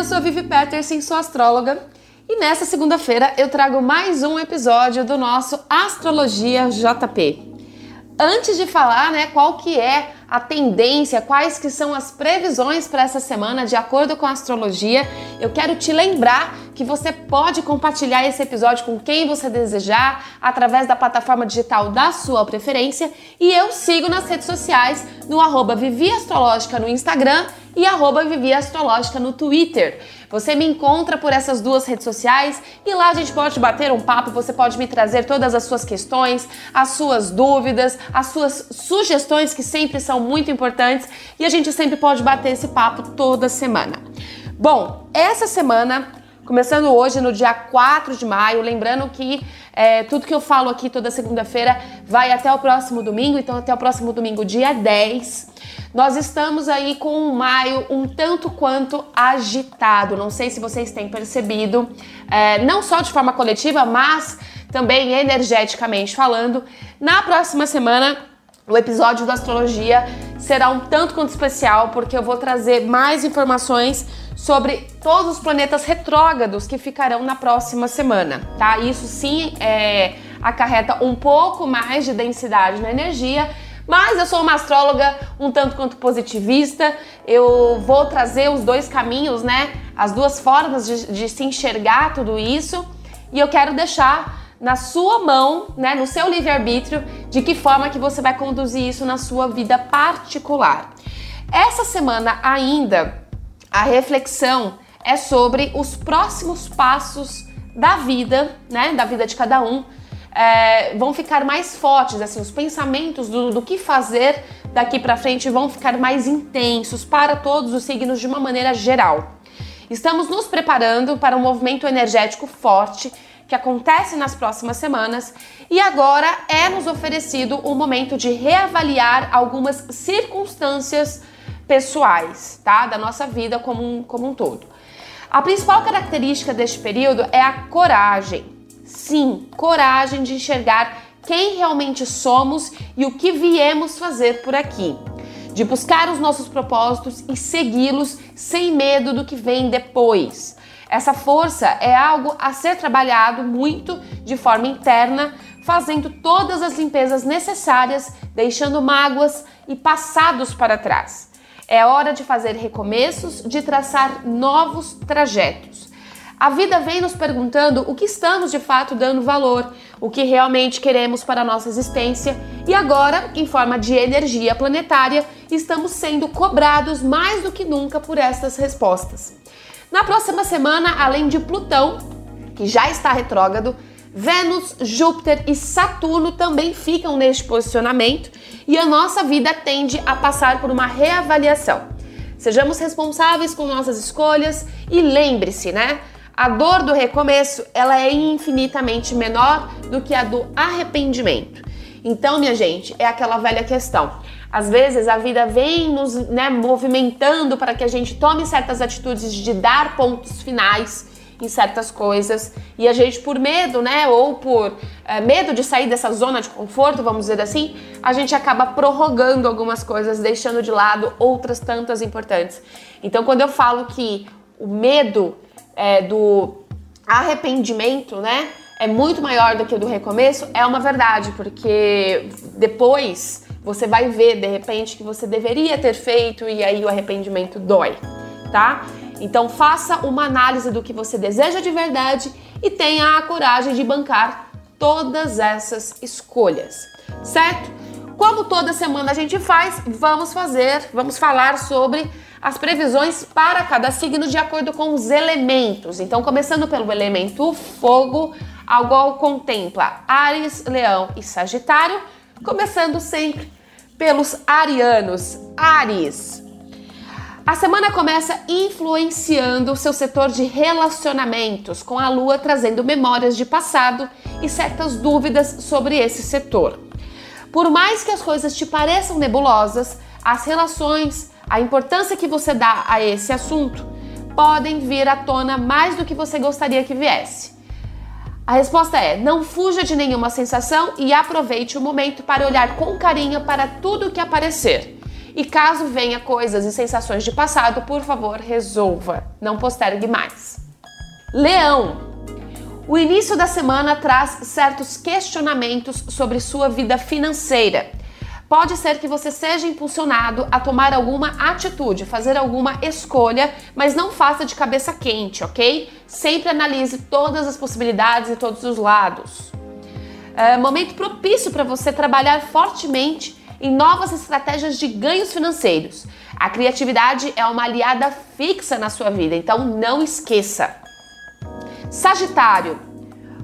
Eu sou a Vivi Peterson, sou astróloga, e nessa segunda-feira eu trago mais um episódio do nosso Astrologia JP. Antes de falar, né, qual que é a tendência, quais que são as previsões para essa semana de acordo com a astrologia, eu quero te lembrar que você pode compartilhar esse episódio com quem você desejar através da plataforma digital da sua preferência e eu sigo nas redes sociais no arroba Vivi Astrológica no Instagram e arroba Vivi Astrológica no Twitter. Você me encontra por essas duas redes sociais e lá a gente pode bater um papo, você pode me trazer todas as suas questões, as suas dúvidas, as suas sugestões que sempre são muito importantes e a gente sempre pode bater esse papo toda semana. Bom, essa semana Começando hoje no dia 4 de maio, lembrando que é, tudo que eu falo aqui toda segunda-feira vai até o próximo domingo, então até o próximo domingo, dia 10. Nós estamos aí com um maio um tanto quanto agitado. Não sei se vocês têm percebido, é, não só de forma coletiva, mas também energeticamente falando. Na próxima semana, o episódio da astrologia será um tanto quanto especial, porque eu vou trazer mais informações sobre todos os planetas retrógrados que ficarão na próxima semana, tá? Isso sim é, acarreta um pouco mais de densidade na energia, mas eu sou uma astróloga um tanto quanto positivista. Eu vou trazer os dois caminhos, né? As duas formas de, de se enxergar tudo isso. E eu quero deixar na sua mão, né, no seu livre-arbítrio, de que forma que você vai conduzir isso na sua vida particular. Essa semana ainda a reflexão é sobre os próximos passos da vida, né, da vida de cada um, é, vão ficar mais fortes, assim, os pensamentos do, do que fazer daqui para frente vão ficar mais intensos para todos os signos de uma maneira geral. Estamos nos preparando para um movimento energético forte que acontece nas próximas semanas e agora é nos oferecido o momento de reavaliar algumas circunstâncias pessoais, tá? Da nossa vida como um, como um todo. A principal característica deste período é a coragem. Sim, coragem de enxergar quem realmente somos e o que viemos fazer por aqui. De buscar os nossos propósitos e segui-los sem medo do que vem depois. Essa força é algo a ser trabalhado muito de forma interna, fazendo todas as limpezas necessárias, deixando mágoas e passados para trás. É hora de fazer recomeços, de traçar novos trajetos. A vida vem nos perguntando o que estamos de fato dando valor, o que realmente queremos para a nossa existência, e agora, em forma de energia planetária, estamos sendo cobrados mais do que nunca por estas respostas. Na próxima semana, além de Plutão, que já está retrógrado, Vênus, Júpiter e Saturno também ficam neste posicionamento e a nossa vida tende a passar por uma reavaliação. Sejamos responsáveis com nossas escolhas e lembre-se, né? A dor do recomeço, ela é infinitamente menor do que a do arrependimento. Então, minha gente, é aquela velha questão. Às vezes a vida vem nos né, movimentando para que a gente tome certas atitudes de dar pontos finais em certas coisas e a gente por medo, né, ou por é, medo de sair dessa zona de conforto, vamos dizer assim, a gente acaba prorrogando algumas coisas, deixando de lado outras tantas importantes. Então, quando eu falo que o medo é, do arrependimento, né, é muito maior do que o do recomeço, é uma verdade, porque depois você vai ver de repente que você deveria ter feito e aí o arrependimento dói, tá? Então faça uma análise do que você deseja de verdade e tenha a coragem de bancar todas essas escolhas, certo? Como toda semana a gente faz, vamos fazer, vamos falar sobre as previsões para cada signo de acordo com os elementos. Então, começando pelo elemento fogo, qual contempla Ares, Leão e Sagitário, começando sempre pelos arianos. Ares. A semana começa influenciando o seu setor de relacionamentos, com a lua trazendo memórias de passado e certas dúvidas sobre esse setor. Por mais que as coisas te pareçam nebulosas, as relações, a importância que você dá a esse assunto, podem vir à tona mais do que você gostaria que viesse. A resposta é: não fuja de nenhuma sensação e aproveite o momento para olhar com carinho para tudo que aparecer. E caso venha coisas e sensações de passado, por favor, resolva. Não postergue mais. Leão. O início da semana traz certos questionamentos sobre sua vida financeira. Pode ser que você seja impulsionado a tomar alguma atitude, fazer alguma escolha, mas não faça de cabeça quente, ok? Sempre analise todas as possibilidades e todos os lados. É momento propício para você trabalhar fortemente em novas estratégias de ganhos financeiros. A criatividade é uma aliada fixa na sua vida, então não esqueça. Sagitário,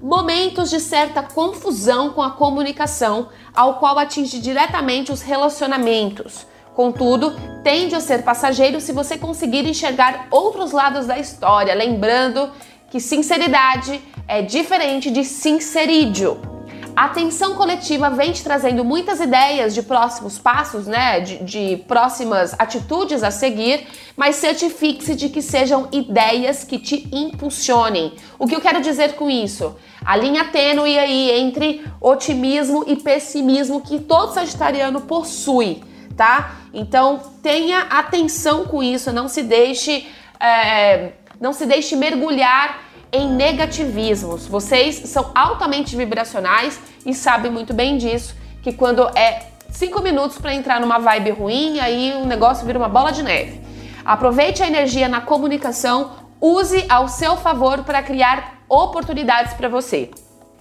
momentos de certa confusão com a comunicação, ao qual atinge diretamente os relacionamentos. Contudo, tende a ser passageiro se você conseguir enxergar outros lados da história, lembrando que sinceridade é diferente de sincerídio. A atenção coletiva vem te trazendo muitas ideias de próximos passos, né? De, de próximas atitudes a seguir, mas certifique-se de que sejam ideias que te impulsionem. O que eu quero dizer com isso? A linha tênue aí entre otimismo e pessimismo que todo sagitariano possui, tá? Então tenha atenção com isso, não se deixe, é, não se deixe mergulhar em negativismos. Vocês são altamente vibracionais e sabem muito bem disso, que quando é cinco minutos para entrar numa vibe ruim, aí o negócio vira uma bola de neve. Aproveite a energia na comunicação, use ao seu favor para criar oportunidades para você.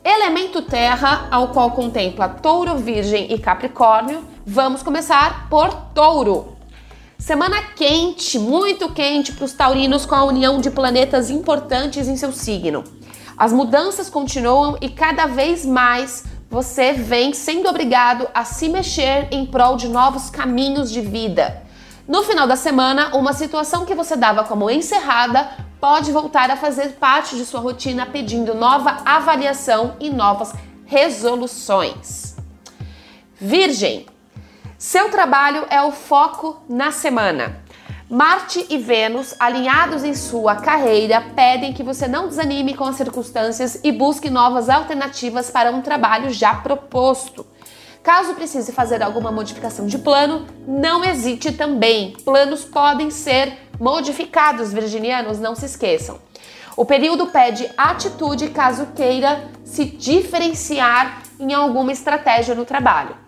Elemento terra, ao qual contempla touro, virgem e capricórnio. Vamos começar por touro. Semana quente, muito quente para os taurinos com a união de planetas importantes em seu signo. As mudanças continuam e cada vez mais você vem sendo obrigado a se mexer em prol de novos caminhos de vida. No final da semana, uma situação que você dava como encerrada pode voltar a fazer parte de sua rotina pedindo nova avaliação e novas resoluções. Virgem, seu trabalho é o foco na semana. Marte e Vênus, alinhados em sua carreira, pedem que você não desanime com as circunstâncias e busque novas alternativas para um trabalho já proposto. Caso precise fazer alguma modificação de plano, não hesite também. Planos podem ser modificados, virginianos, não se esqueçam. O período pede atitude caso queira se diferenciar em alguma estratégia no trabalho.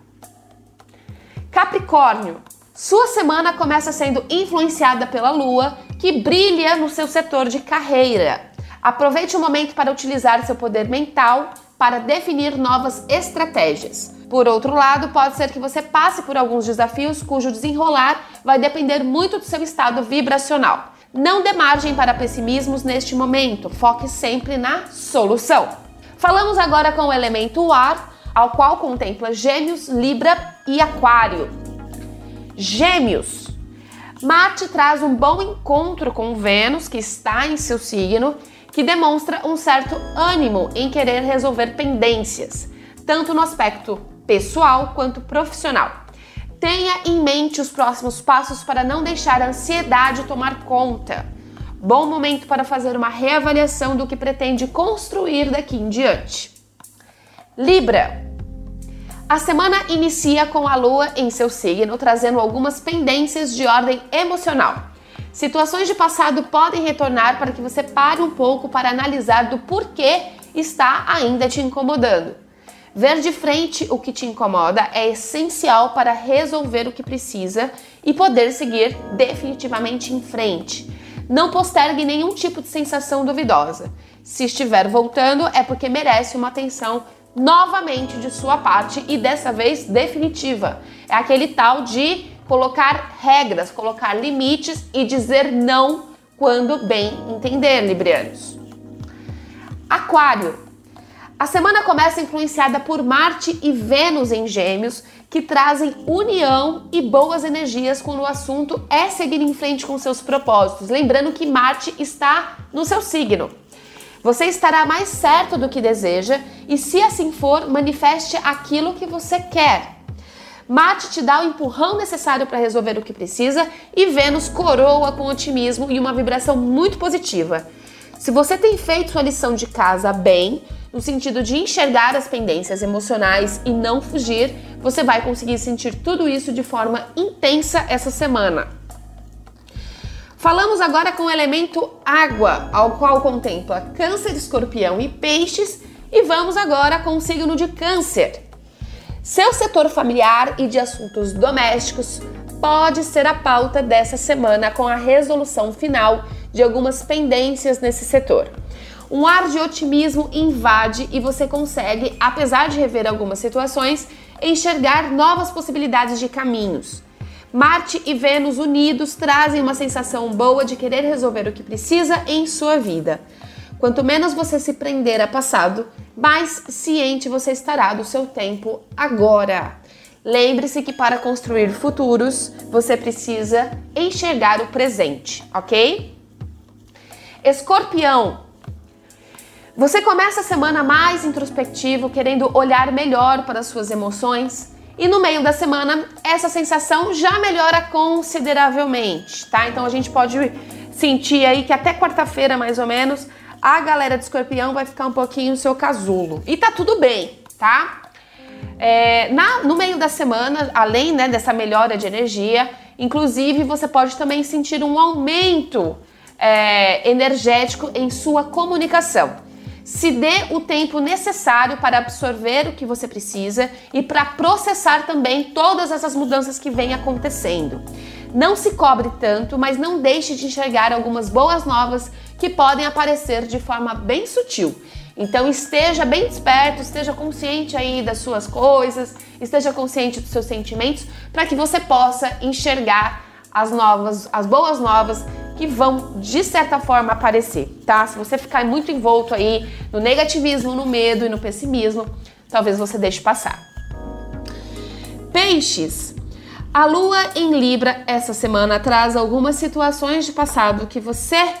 Capricórnio, sua semana começa sendo influenciada pela lua, que brilha no seu setor de carreira. Aproveite o momento para utilizar seu poder mental para definir novas estratégias. Por outro lado, pode ser que você passe por alguns desafios cujo desenrolar vai depender muito do seu estado vibracional. Não dê margem para pessimismos neste momento, foque sempre na solução. Falamos agora com o elemento ar, ao qual contempla Gêmeos, Libra e Aquário. Gêmeos. Marte traz um bom encontro com Vênus, que está em seu signo, que demonstra um certo ânimo em querer resolver pendências, tanto no aspecto pessoal quanto profissional. Tenha em mente os próximos passos para não deixar a ansiedade tomar conta. Bom momento para fazer uma reavaliação do que pretende construir daqui em diante. Libra. A semana inicia com a lua em seu signo, trazendo algumas pendências de ordem emocional. Situações de passado podem retornar para que você pare um pouco para analisar do porquê está ainda te incomodando. Ver de frente o que te incomoda é essencial para resolver o que precisa e poder seguir definitivamente em frente. Não postergue nenhum tipo de sensação duvidosa. Se estiver voltando, é porque merece uma atenção novamente de sua parte e dessa vez definitiva. É aquele tal de colocar regras, colocar limites e dizer não quando bem entender, librianos. Aquário. A semana começa influenciada por Marte e Vênus em Gêmeos, que trazem união e boas energias quando o assunto é seguir em frente com seus propósitos. Lembrando que Marte está no seu signo. Você estará mais certo do que deseja e, se assim for, manifeste aquilo que você quer. Marte te dá o empurrão necessário para resolver o que precisa e Vênus coroa com otimismo e uma vibração muito positiva. Se você tem feito sua lição de casa bem, no sentido de enxergar as pendências emocionais e não fugir, você vai conseguir sentir tudo isso de forma intensa essa semana. Falamos agora com o elemento água, ao qual contempla Câncer, Escorpião e Peixes, e vamos agora com o signo de Câncer. Seu setor familiar e de assuntos domésticos pode ser a pauta dessa semana com a resolução final de algumas pendências nesse setor. Um ar de otimismo invade e você consegue, apesar de rever algumas situações, enxergar novas possibilidades de caminhos. Marte e Vênus unidos trazem uma sensação boa de querer resolver o que precisa em sua vida. Quanto menos você se prender a passado, mais ciente você estará do seu tempo agora. Lembre-se que para construir futuros, você precisa enxergar o presente, ok? Escorpião, você começa a semana mais introspectivo, querendo olhar melhor para as suas emoções. E no meio da semana, essa sensação já melhora consideravelmente, tá? Então a gente pode sentir aí que até quarta-feira, mais ou menos, a galera de escorpião vai ficar um pouquinho seu casulo. E tá tudo bem, tá? É, na, no meio da semana, além né, dessa melhora de energia, inclusive você pode também sentir um aumento é, energético em sua comunicação. Se dê o tempo necessário para absorver o que você precisa e para processar também todas essas mudanças que vêm acontecendo. Não se cobre tanto, mas não deixe de enxergar algumas boas novas que podem aparecer de forma bem sutil. Então esteja bem desperto, esteja consciente aí das suas coisas, esteja consciente dos seus sentimentos, para que você possa enxergar as novas, as boas novas que vão de certa forma aparecer, tá? Se você ficar muito envolto aí no negativismo, no medo e no pessimismo, talvez você deixe passar. Peixes. A lua em Libra essa semana traz algumas situações de passado que você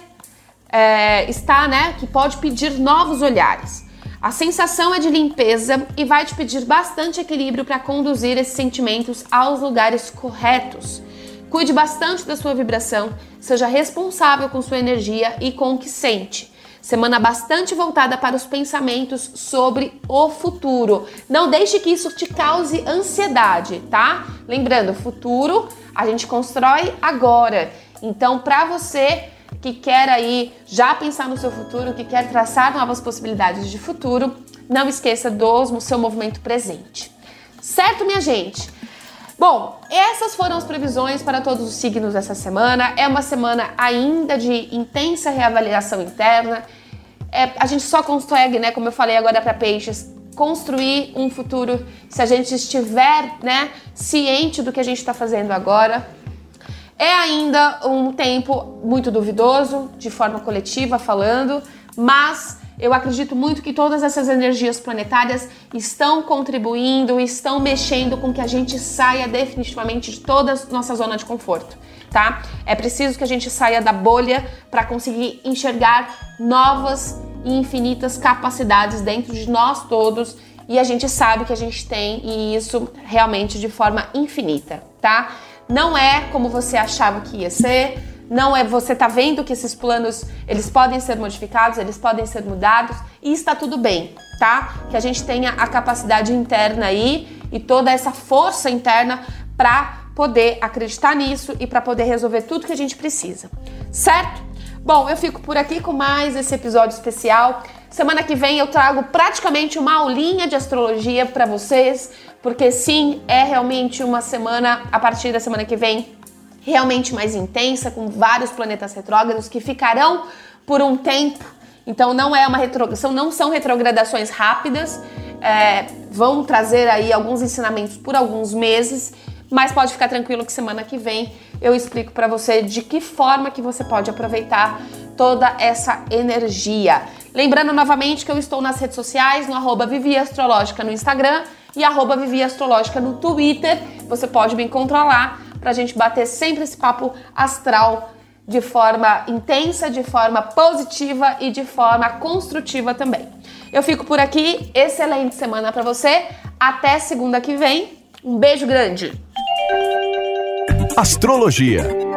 é, está, né, que pode pedir novos olhares. A sensação é de limpeza e vai te pedir bastante equilíbrio para conduzir esses sentimentos aos lugares corretos. Cuide bastante da sua vibração, seja responsável com sua energia e com o que sente. Semana bastante voltada para os pensamentos sobre o futuro. Não deixe que isso te cause ansiedade, tá? Lembrando, futuro a gente constrói agora. Então, para você que quer aí já pensar no seu futuro, que quer traçar novas possibilidades de futuro, não esqueça do seu movimento presente. Certo, minha gente? Bom, essas foram as previsões para todos os signos dessa semana. É uma semana ainda de intensa reavaliação interna. É, a gente só consegue, né, como eu falei agora para peixes, construir um futuro se a gente estiver, né, ciente do que a gente está fazendo agora. É ainda um tempo muito duvidoso, de forma coletiva falando, mas eu acredito muito que todas essas energias planetárias estão contribuindo, estão mexendo com que a gente saia definitivamente de toda a nossa zona de conforto, tá? É preciso que a gente saia da bolha para conseguir enxergar novas e infinitas capacidades dentro de nós todos e a gente sabe que a gente tem e isso realmente de forma infinita, tá? Não é como você achava que ia ser, não é você tá vendo que esses planos eles podem ser modificados, eles podem ser mudados e está tudo bem, tá? Que a gente tenha a capacidade interna aí e toda essa força interna para poder acreditar nisso e para poder resolver tudo que a gente precisa, certo? Bom, eu fico por aqui com mais esse episódio especial. Semana que vem eu trago praticamente uma aulinha de astrologia para vocês, porque sim, é realmente uma semana a partir da semana que vem realmente mais intensa, com vários planetas retrógrados que ficarão por um tempo. Então não é uma retrogradação, não são retrogradações rápidas, é, vão trazer aí alguns ensinamentos por alguns meses, mas pode ficar tranquilo que semana que vem eu explico para você de que forma que você pode aproveitar toda essa energia. Lembrando novamente que eu estou nas redes sociais, no arroba Vivi Astrológica no Instagram e arroba Vivi Astrológica no Twitter. Você pode me encontrar lá pra gente bater sempre esse papo astral de forma intensa, de forma positiva e de forma construtiva também. Eu fico por aqui. Excelente semana para você. Até segunda que vem. Um beijo grande. Astrologia